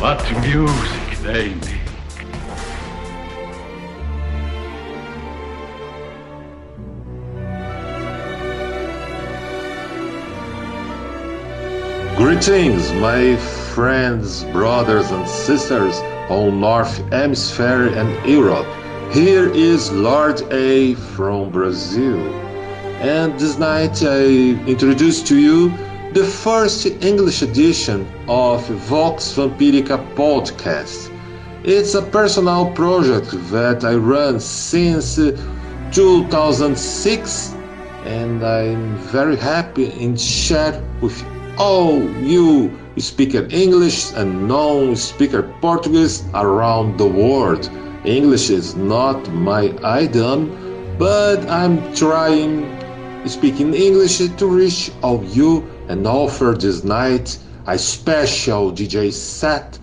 What music they make. Greetings, my friends, brothers, and sisters on North Hemisphere and Europe. Here is Lord A from Brazil. And this night I introduce to you the first English edition of Vox Vampirica podcast. It's a personal project that I run since 2006 and I'm very happy in share with all you speaker English and non-speaker Portuguese around the world. English is not my idiom, but I'm trying speaking English to reach all you and offer this night a special DJ set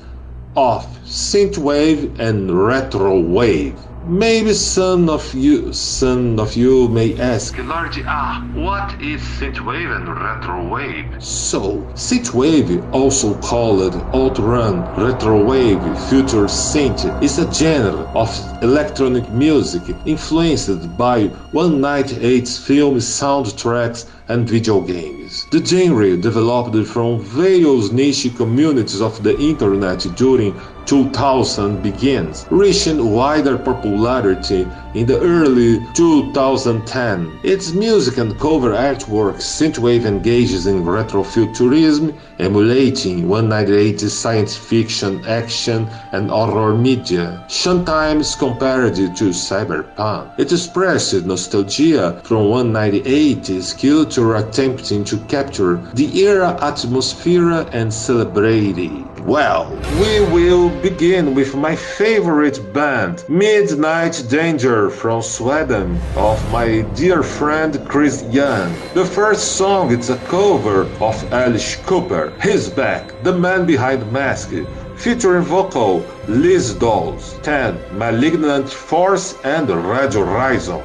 of synthwave and retro wave. Maybe some of you, some of you may ask, Lord, ah, what is synthwave and retro wave? So, synthwave, also called outrun, retro wave, future synth, is a genre of electronic music influenced by 198's film soundtracks and video games. The genre developed from various niche communities of the internet during 2000 begins, reaching wider popularity in the early 2010. Its music and cover artwork synthwave engages in retrofuturism, emulating 1980s science fiction, action, and horror media, sometimes compared to cyberpunk. It expressed nostalgia from 198's culture attempting to capture the era atmosphere and celebrate it. Well, we will begin with my favorite band, Midnight Danger from Sweden, of my dear friend Chris Young. The first song is a cover of Alice Cooper, He's Back, the man behind Mask, featuring vocal Liz Dolls, 10, Malignant Force and Radio Horizon.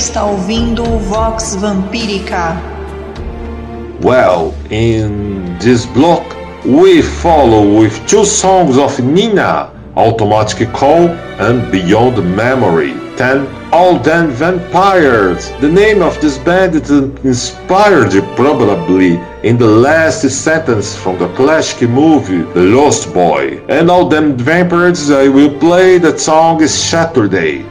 Está ouvindo Vox Vampírica. Well, in this block, we follow with two songs of Nina, Automatic Call and Beyond Memory. 10 All Them Vampires. The name of this band is inspired probably in the last sentence from the classic movie The Lost Boy. And All Them Vampires, I will play that song Saturday.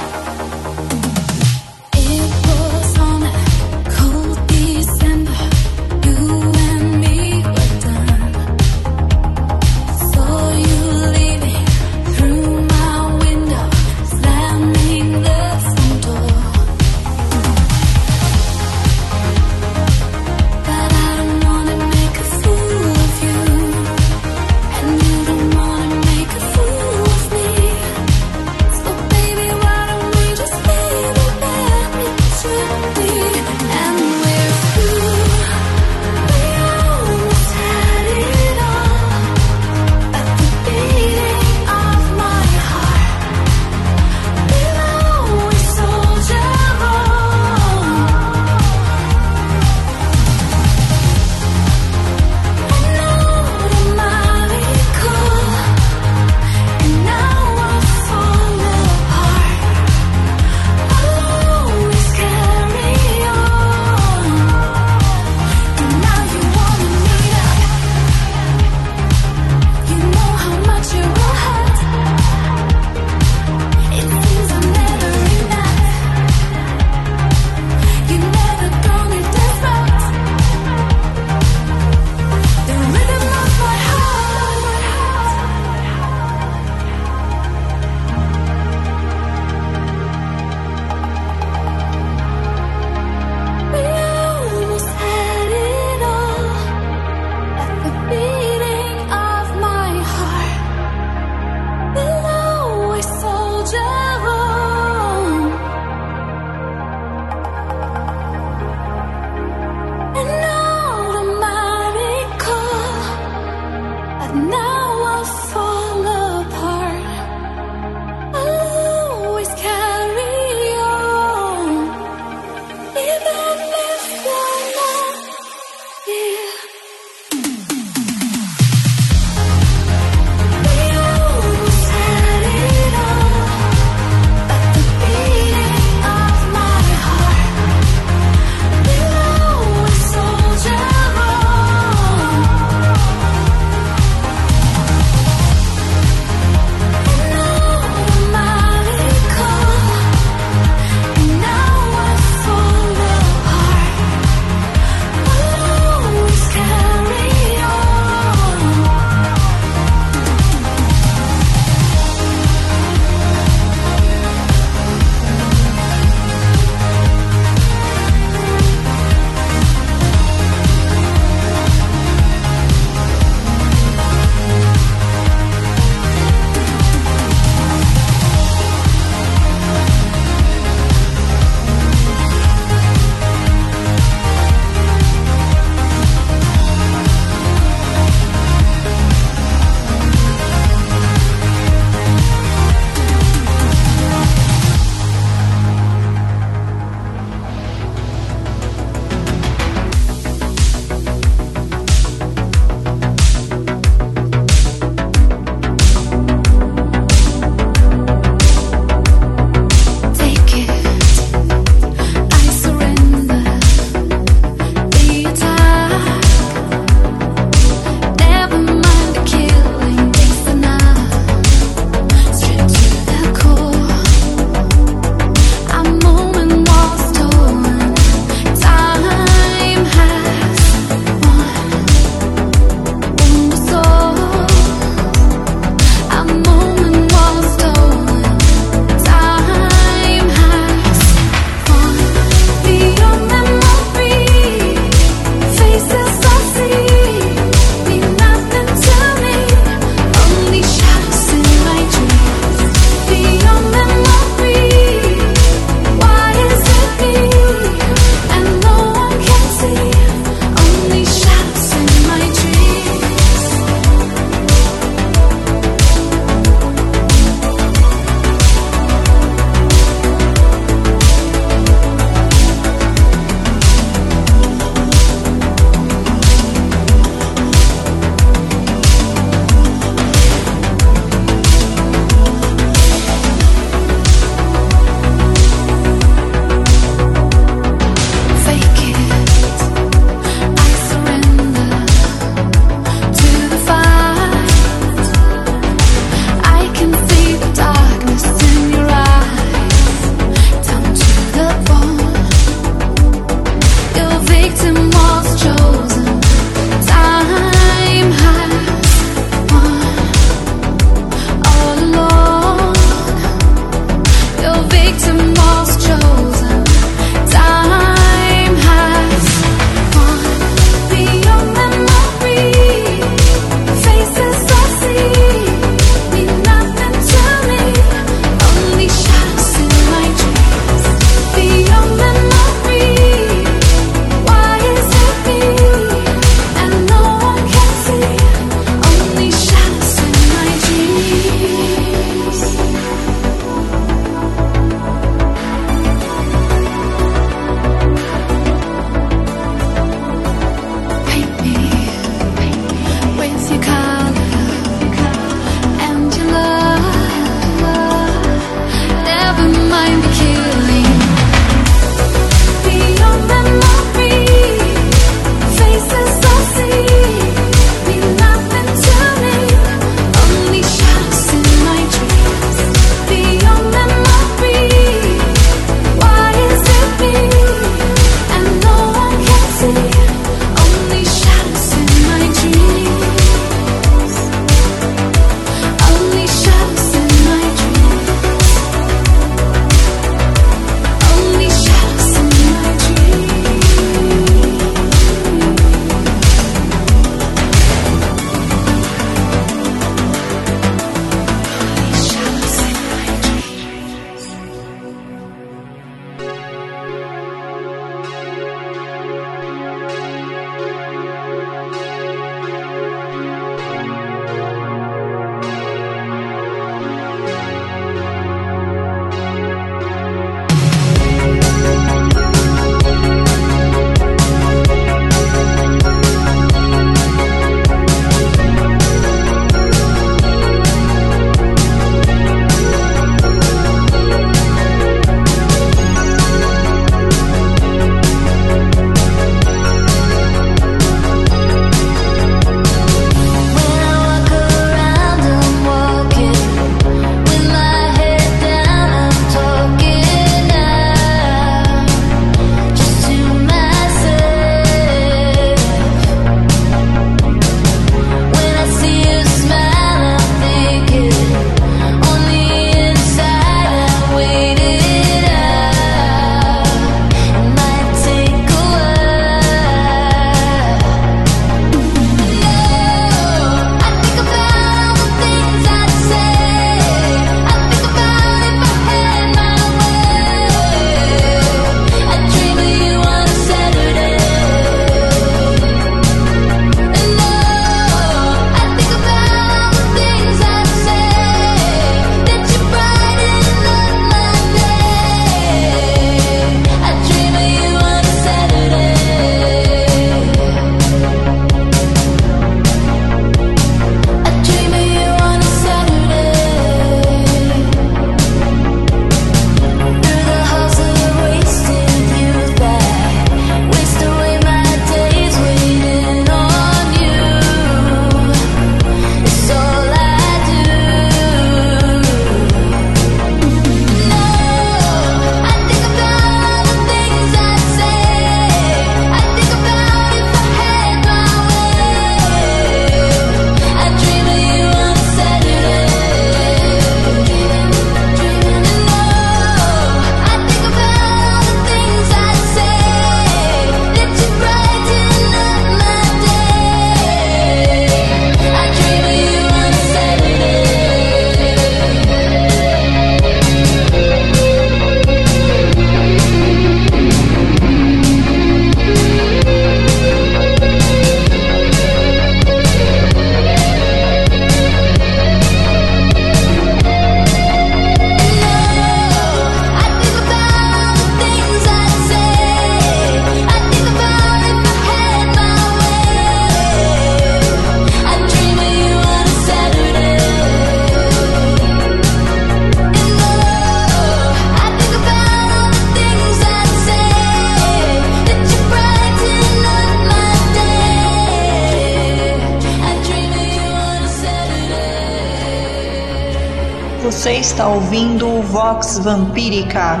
Vampírica.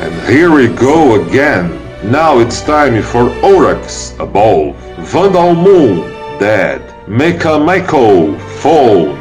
And here we go again. Now it's time for Orax, Above, Vandal Moon, Dead, Mecha Maiko, Phones.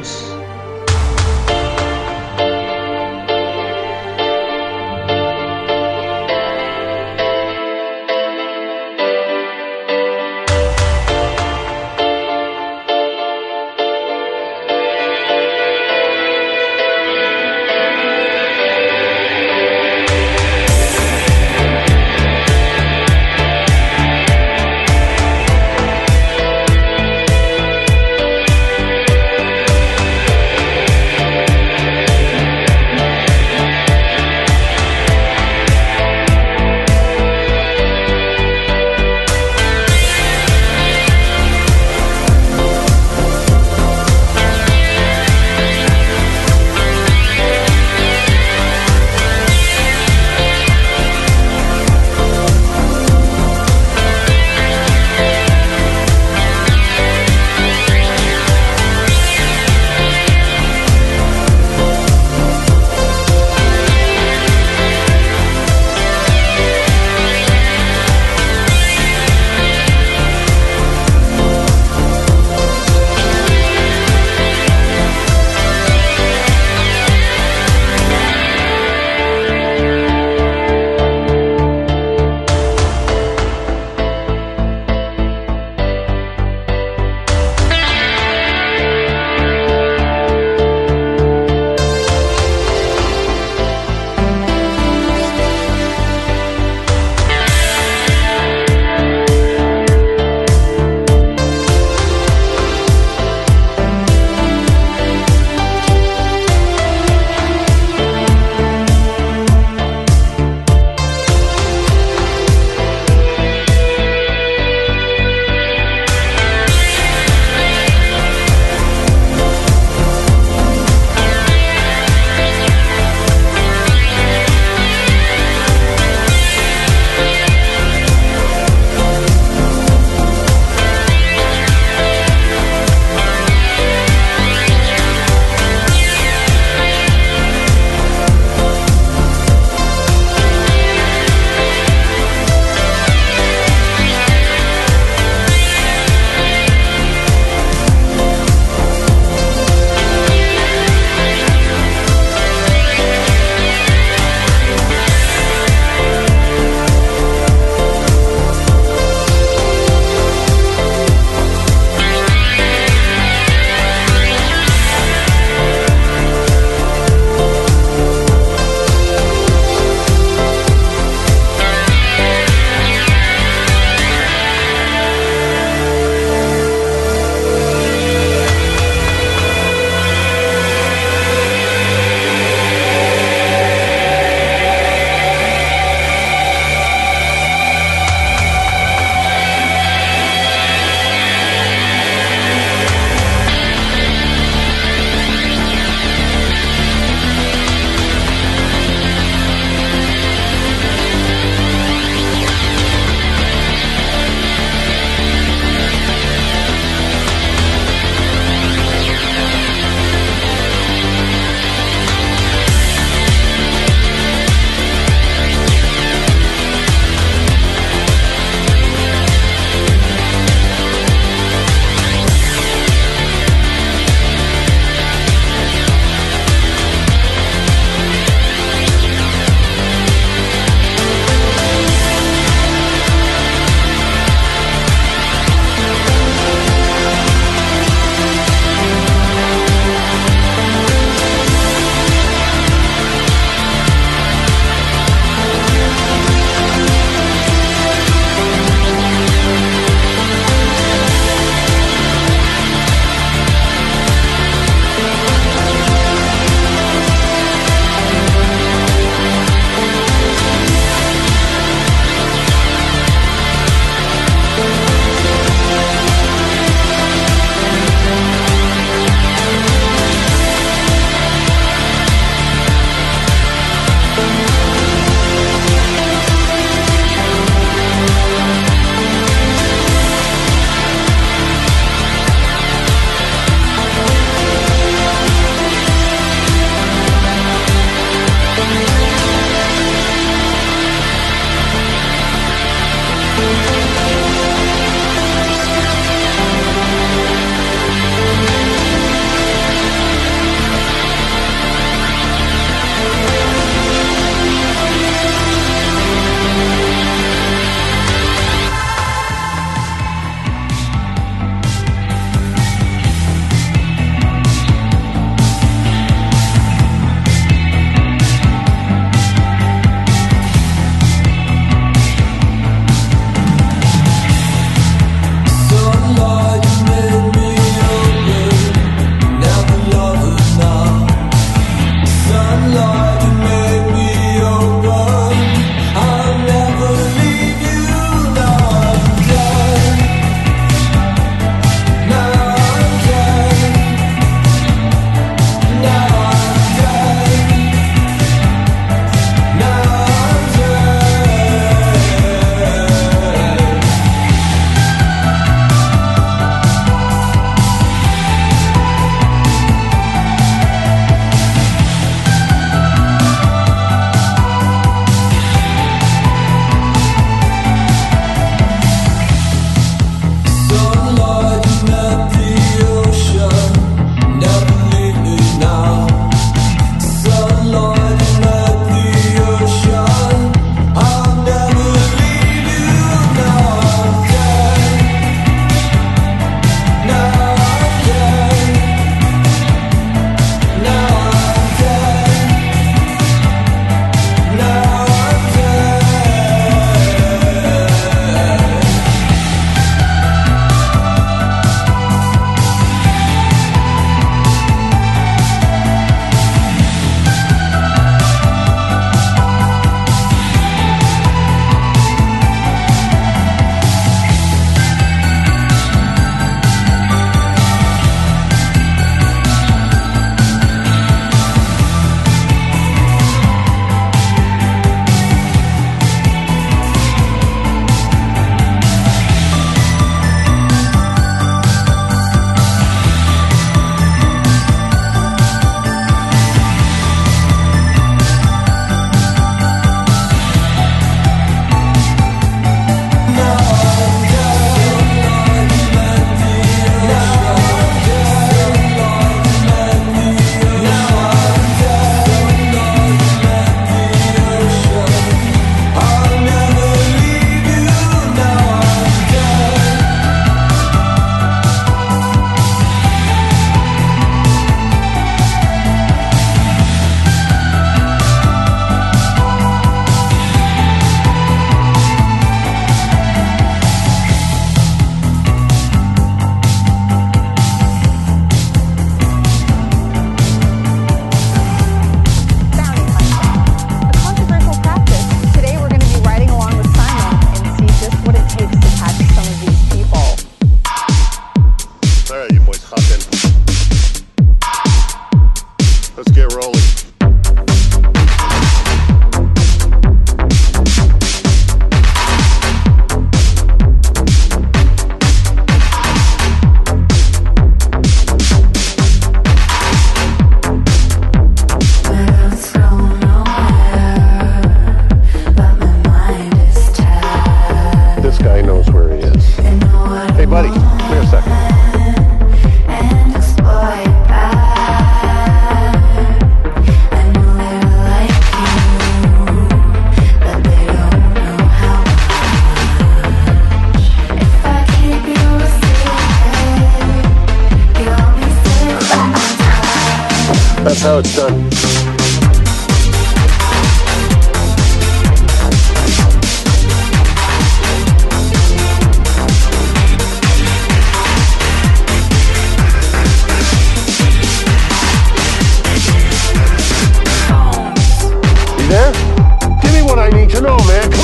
go, man.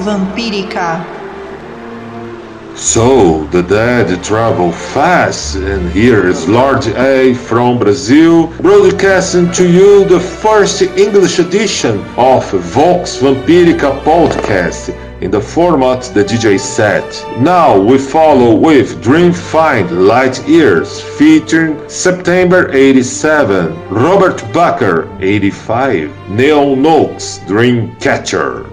vampírica. So the dead travel fast, and here is Lord A from Brazil, broadcasting to you the first English edition of Vox Vampirica podcast in the format the DJ set. Now we follow with Dream Find Light Years featuring September 87, Robert Bucker 85, Neil Noakes Dream Catcher.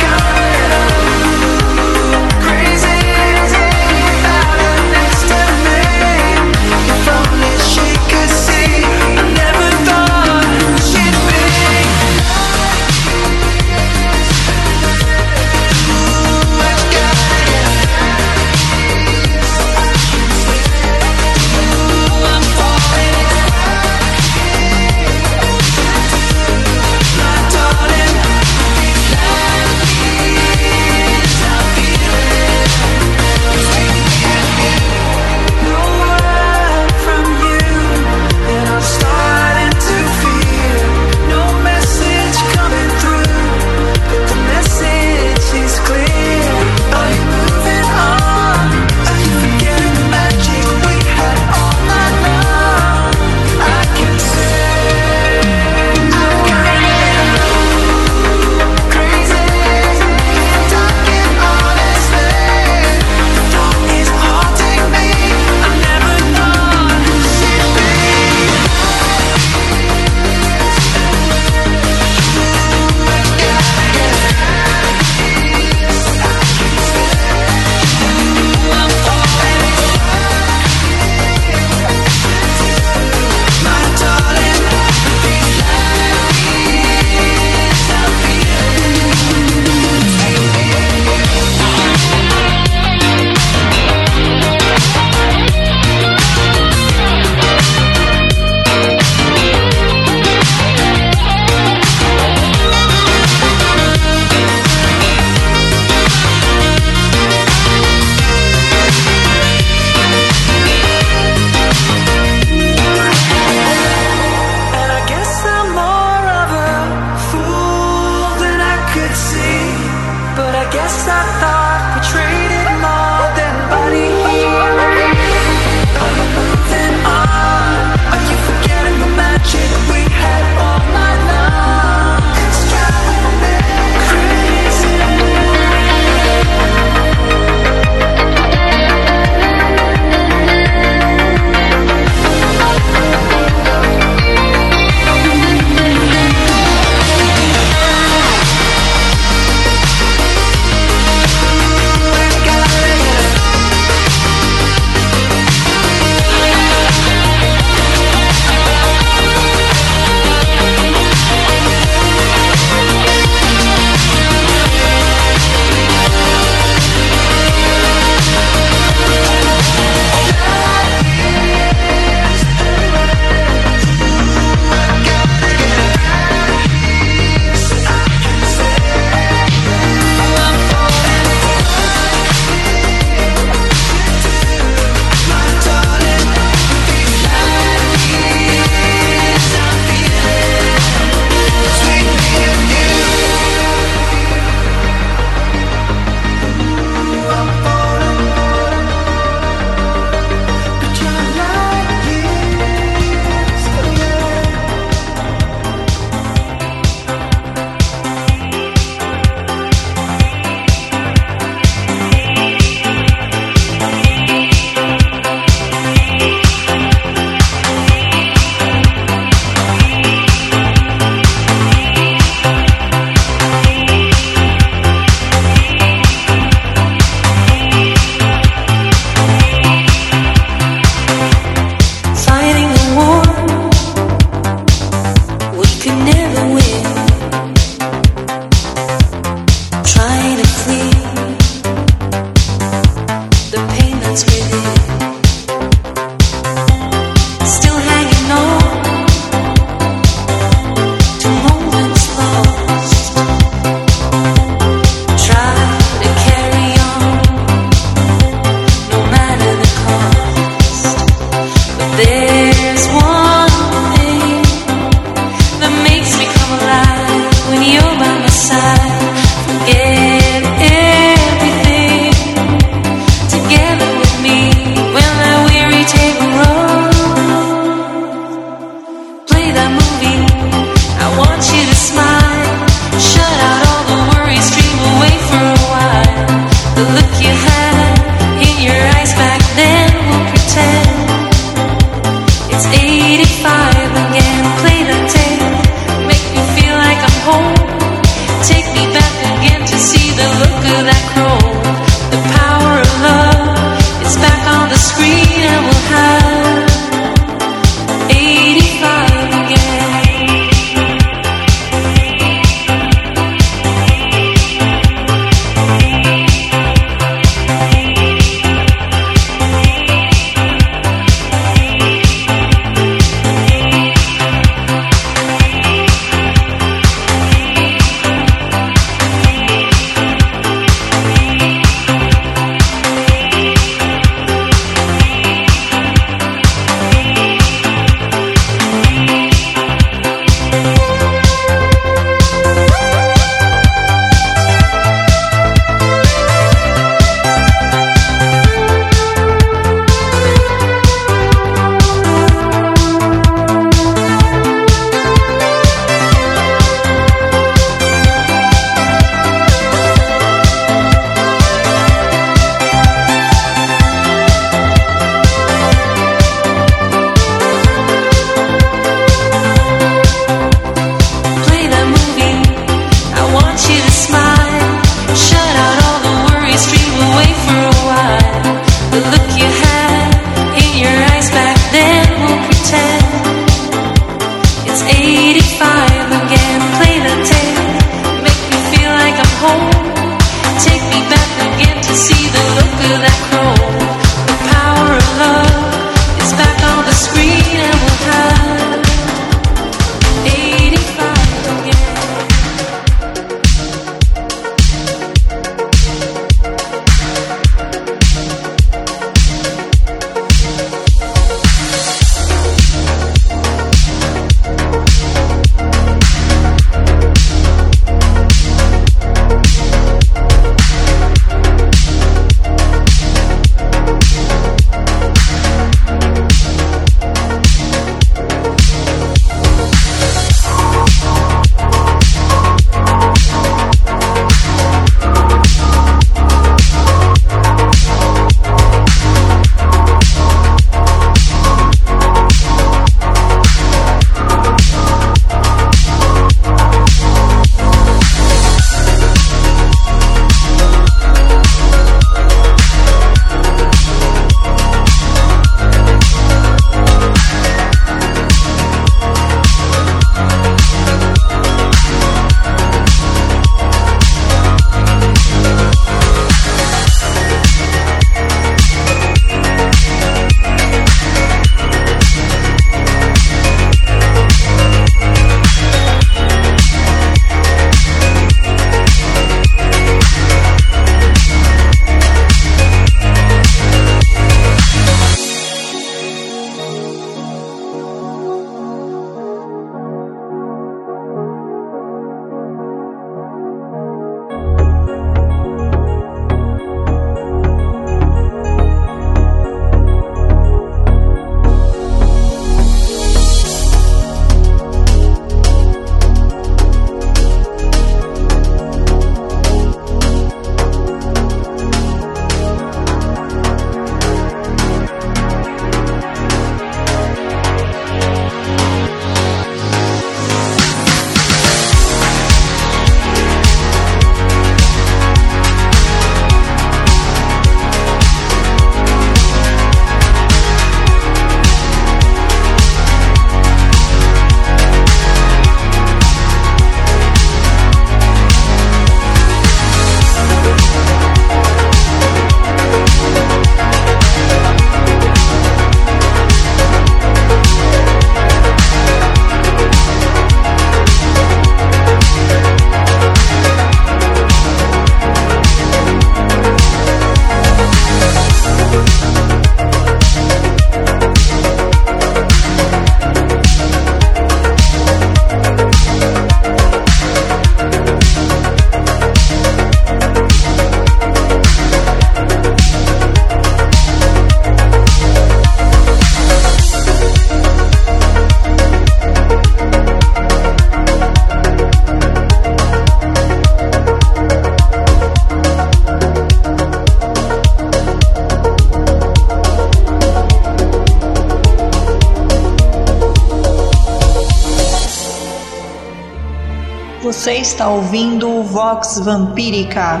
Ouvindo o Vox Vampírica.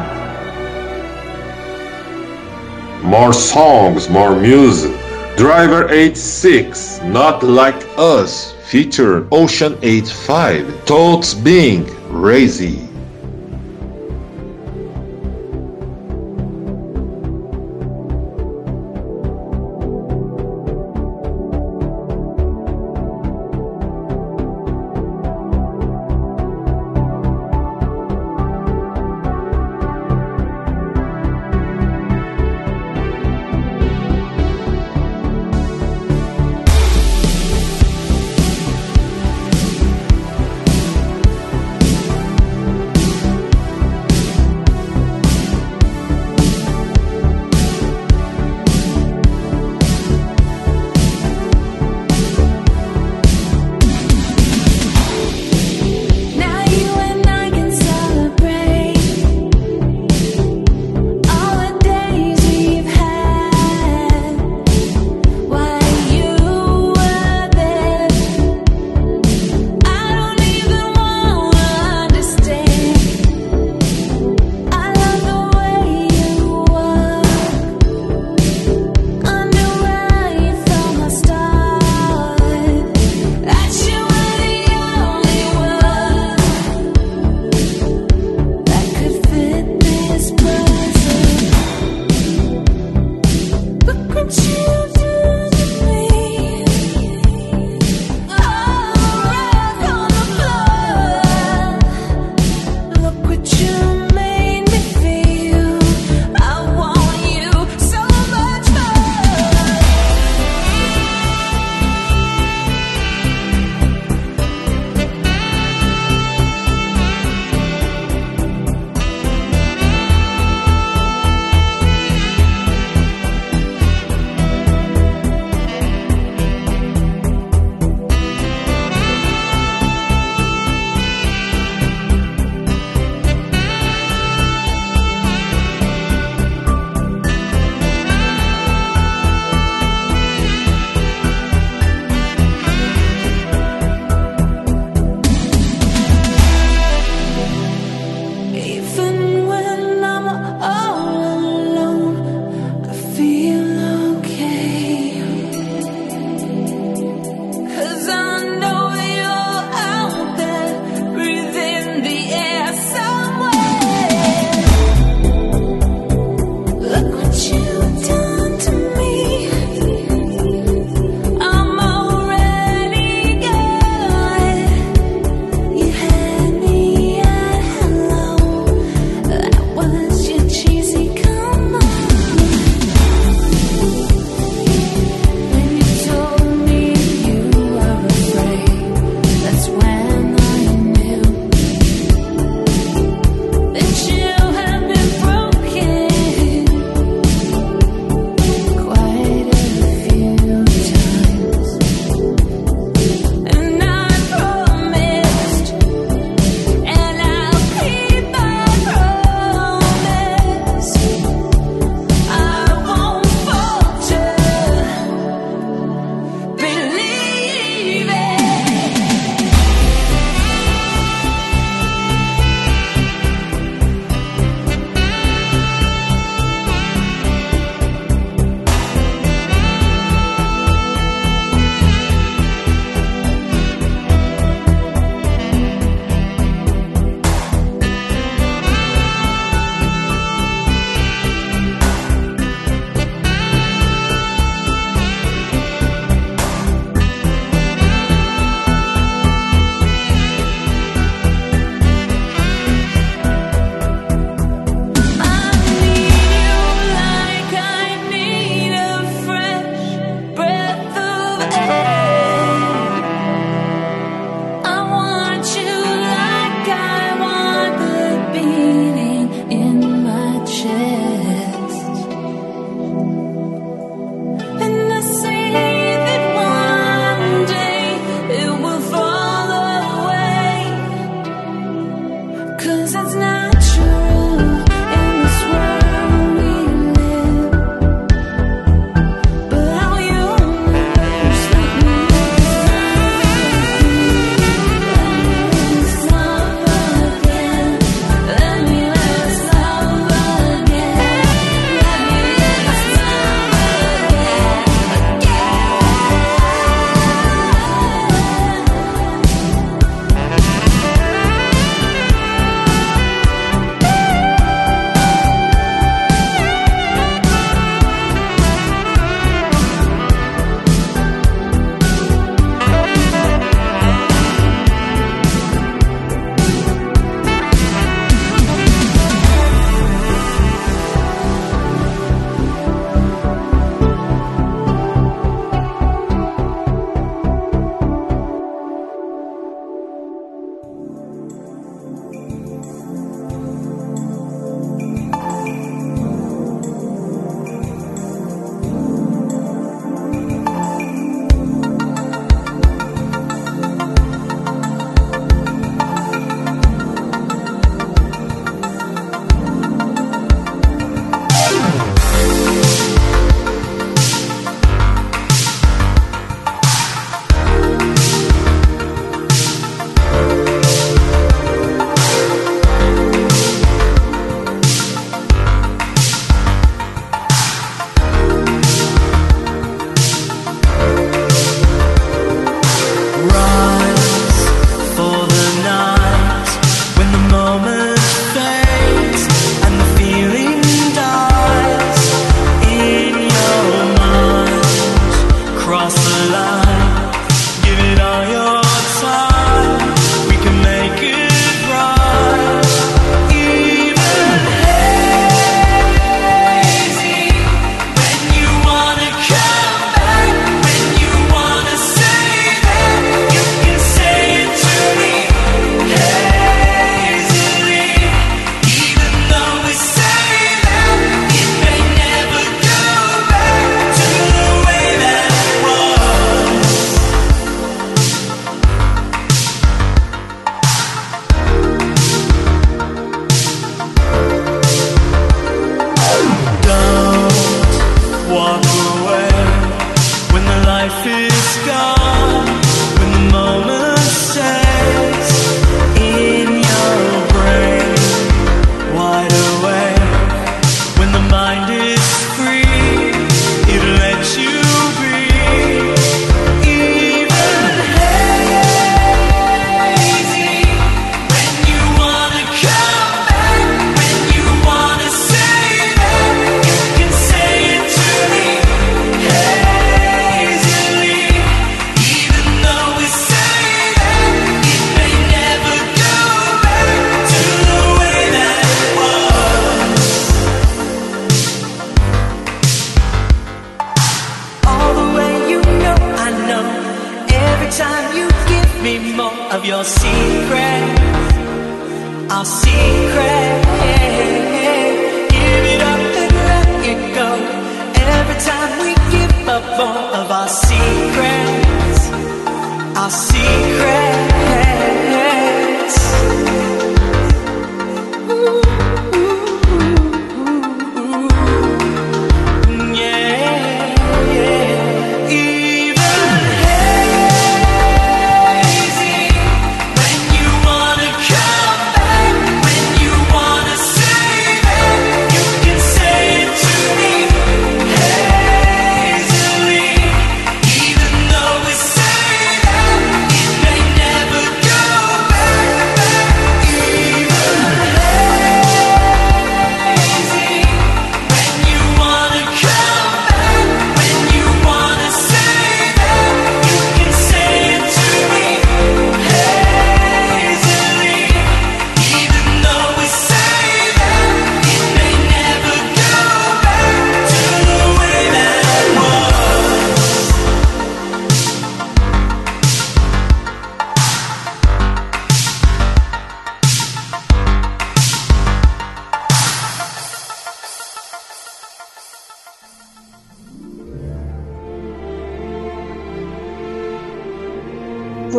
More songs, more music. Driver 86, Not Like Us, feature Ocean 85, Totes Being, Crazy.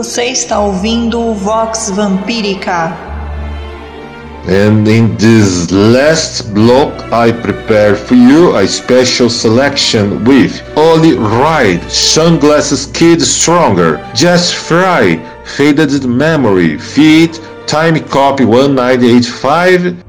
Você está ouvindo o Vox Vampírica. And in this last block, I prepare for you a special selection with Only Ride, Sunglasses Kid Stronger, Just Fry, Faded Memory, Feet, Time Copy 1985.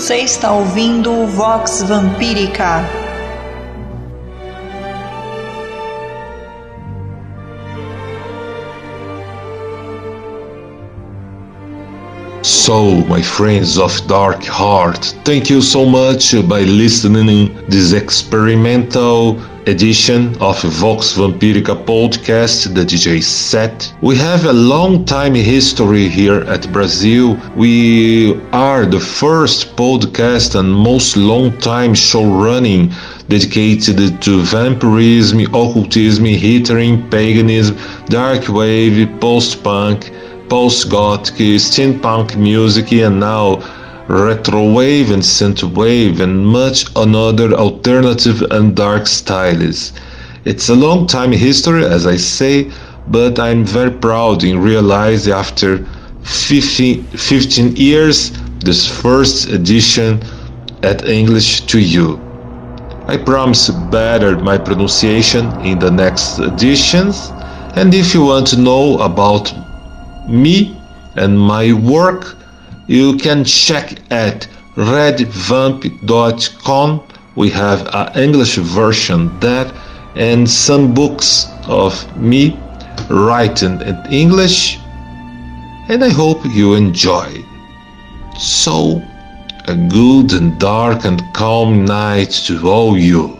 Você está ouvindo o Vox Vampírica. So, my friends of Dark Heart, thank you so much by listening this experimental edition of Vox Vampirica podcast, the DJ set. We have a long time history here at Brazil. We are the first podcast and most long time show running dedicated to vampirism, occultism, Hittering, paganism, dark wave, post-punk, post-gothic, steampunk music, and now retrowave and synthwave and much another alternative and dark styles. It's a long time history, as I say, but I'm very proud in realizing after 15, 15 years this first edition at English to you. I promise better my pronunciation in the next editions. And if you want to know about me and my work, you can check at redvamp.com. We have an English version there and some books of me written in English. And I hope you enjoy. So, a good and dark and calm night to all you.